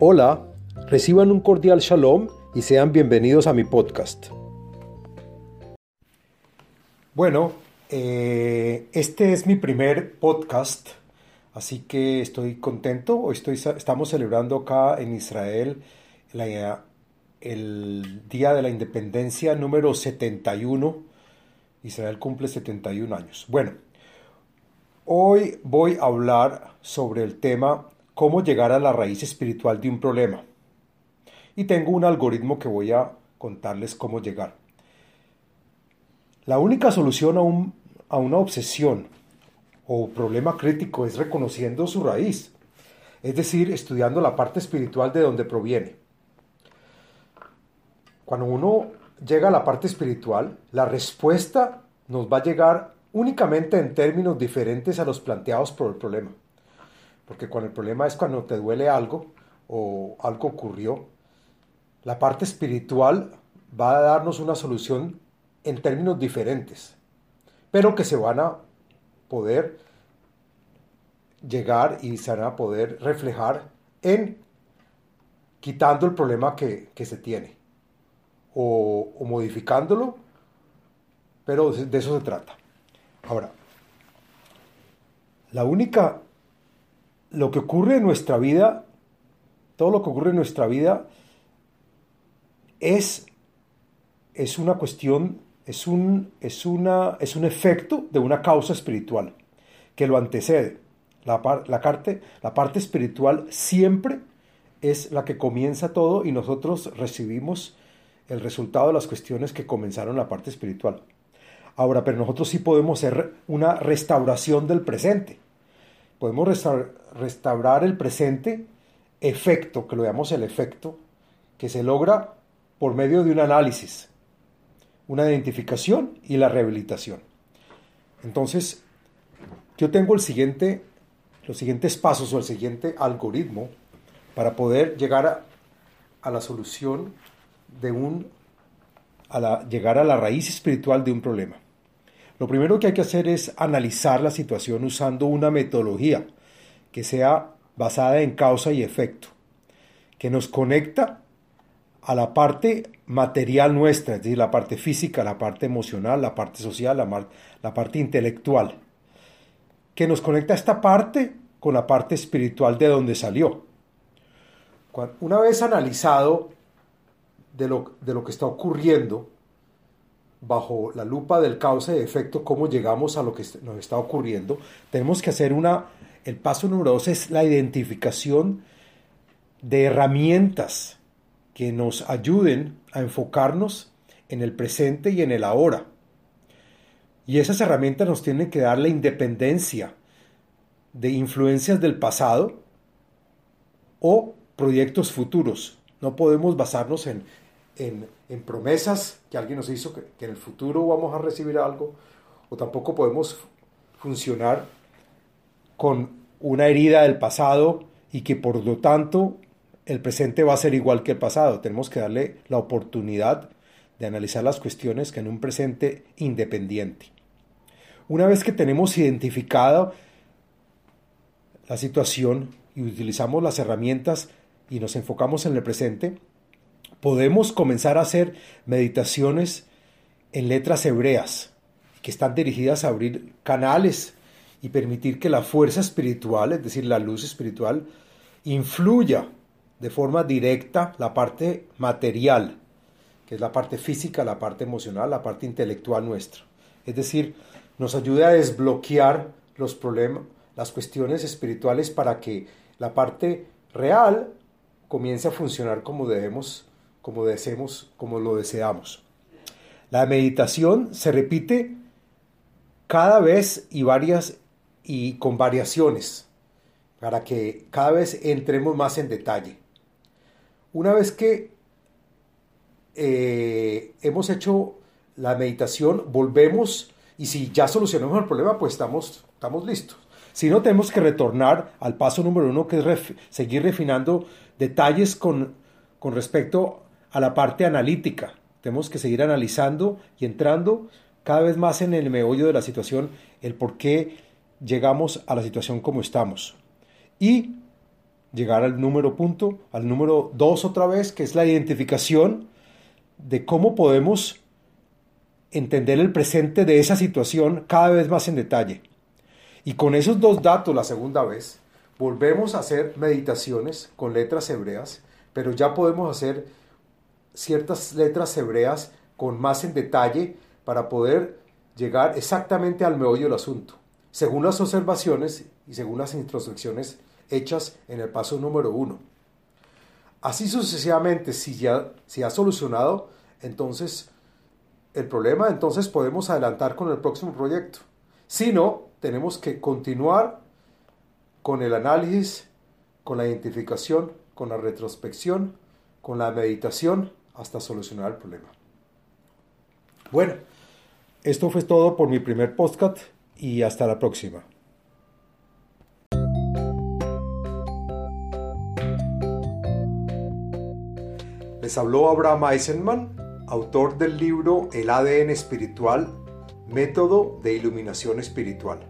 Hola, reciban un cordial shalom y sean bienvenidos a mi podcast. Bueno, eh, este es mi primer podcast, así que estoy contento. Hoy estamos celebrando acá en Israel el Día de la Independencia número 71. Israel cumple 71 años. Bueno, hoy voy a hablar sobre el tema cómo llegar a la raíz espiritual de un problema. Y tengo un algoritmo que voy a contarles cómo llegar. La única solución a, a una obsesión o problema crítico es reconociendo su raíz, es decir, estudiando la parte espiritual de donde proviene. Cuando uno llega a la parte espiritual, la respuesta nos va a llegar únicamente en términos diferentes a los planteados por el problema. Porque cuando el problema es cuando te duele algo o algo ocurrió, la parte espiritual va a darnos una solución en términos diferentes, pero que se van a poder llegar y se van a poder reflejar en quitando el problema que, se tiene o, o modificándolo, pero de eso se trata. Ahora, la única lo que ocurre en nuestra vida, todo lo que ocurre en nuestra vida es, es una cuestión, es un, es, una, es un efecto de una causa espiritual que lo antecede. La, la, parte, la parte espiritual siempre es la que comienza todo y nosotros recibimos el resultado de las cuestiones que comenzaron la parte espiritual. Ahora, pero nosotros sí podemos hacer una restauración del presente podemos restaurar el presente efecto, que lo llamamos el efecto, que se logra por medio de un análisis, una identificación y la rehabilitación. Entonces, yo tengo el siguiente, los siguientes pasos o el siguiente algoritmo para poder llegar a, la solución de un, llegar a la raíz espiritual de un problema. Lo primero que hay que hacer es analizar la situación usando una metodología que sea basada en causa y efecto, que nos conecta a la parte material nuestra, es decir, la parte física, la parte emocional, la parte social, la, parte intelectual, que nos conecta esta parte con la parte espiritual de donde salió. Una vez analizado de lo, de lo que está ocurriendo, bajo la lupa del causa y efecto cómo llegamos a lo que nos está ocurriendo, tenemos que hacer una, el paso número dos es la identificación de herramientas que nos ayuden a enfocarnos en el presente y en el ahora. Y esas herramientas nos tienen que dar la independencia de influencias del pasado o proyectos futuros. No podemos basarnos en en, promesas que alguien nos hizo, que, en el futuro vamos a recibir algo, o tampoco podemos funcionar con una herida del pasado y que por lo tanto el presente va a ser igual que el pasado. Tenemos que darle la oportunidad de analizar las cuestiones que en un presente independiente. Una vez que tenemos identificado la situación y utilizamos las herramientas y nos enfocamos en el presente, podemos comenzar a hacer meditaciones en letras hebreas que están dirigidas a abrir canales y permitir que la fuerza espiritual, es decir, la luz espiritual, influya de forma directa la parte material, que es la parte física, la parte emocional, la parte intelectual nuestra. Es decir, nos ayuda a desbloquear los problemas, las cuestiones espirituales para que la parte real comience a funcionar como debemos como deseemos, como lo deseamos. La meditación se repite cada vez y varias y con variaciones para que cada vez entremos más en detalle. Una vez que eh, hemos hecho la meditación, volvemos y si ya solucionamos el problema, pues estamos, estamos listos. Si no, tenemos que retornar al paso número uno, que es seguir refinando detalles con, con respecto a la parte analítica. Tenemos que seguir analizando y entrando cada vez más en el meollo de la situación, el por qué llegamos a la situación como estamos. Y llegar al número punto, al número dos otra vez, que es la identificación de cómo podemos entender el presente de esa situación cada vez más en detalle. Y con esos dos datos la segunda vez, volvemos a hacer meditaciones con letras hebreas, pero ya podemos hacer ciertas letras hebreas con más en detalle para poder llegar exactamente al meollo del asunto, según las observaciones y según las introspecciones hechas en el paso número uno. Así sucesivamente, si ya se ha solucionado, entonces el problema, entonces podemos adelantar con el próximo proyecto. Si no, tenemos que continuar con el análisis, con la identificación, con la retrospección, con la meditación, hasta solucionar el problema. Bueno, esto fue todo por mi primer podcast y hasta la próxima. Les habló Abraham Eisenman, autor del libro El ADN espiritual, método de iluminación espiritual.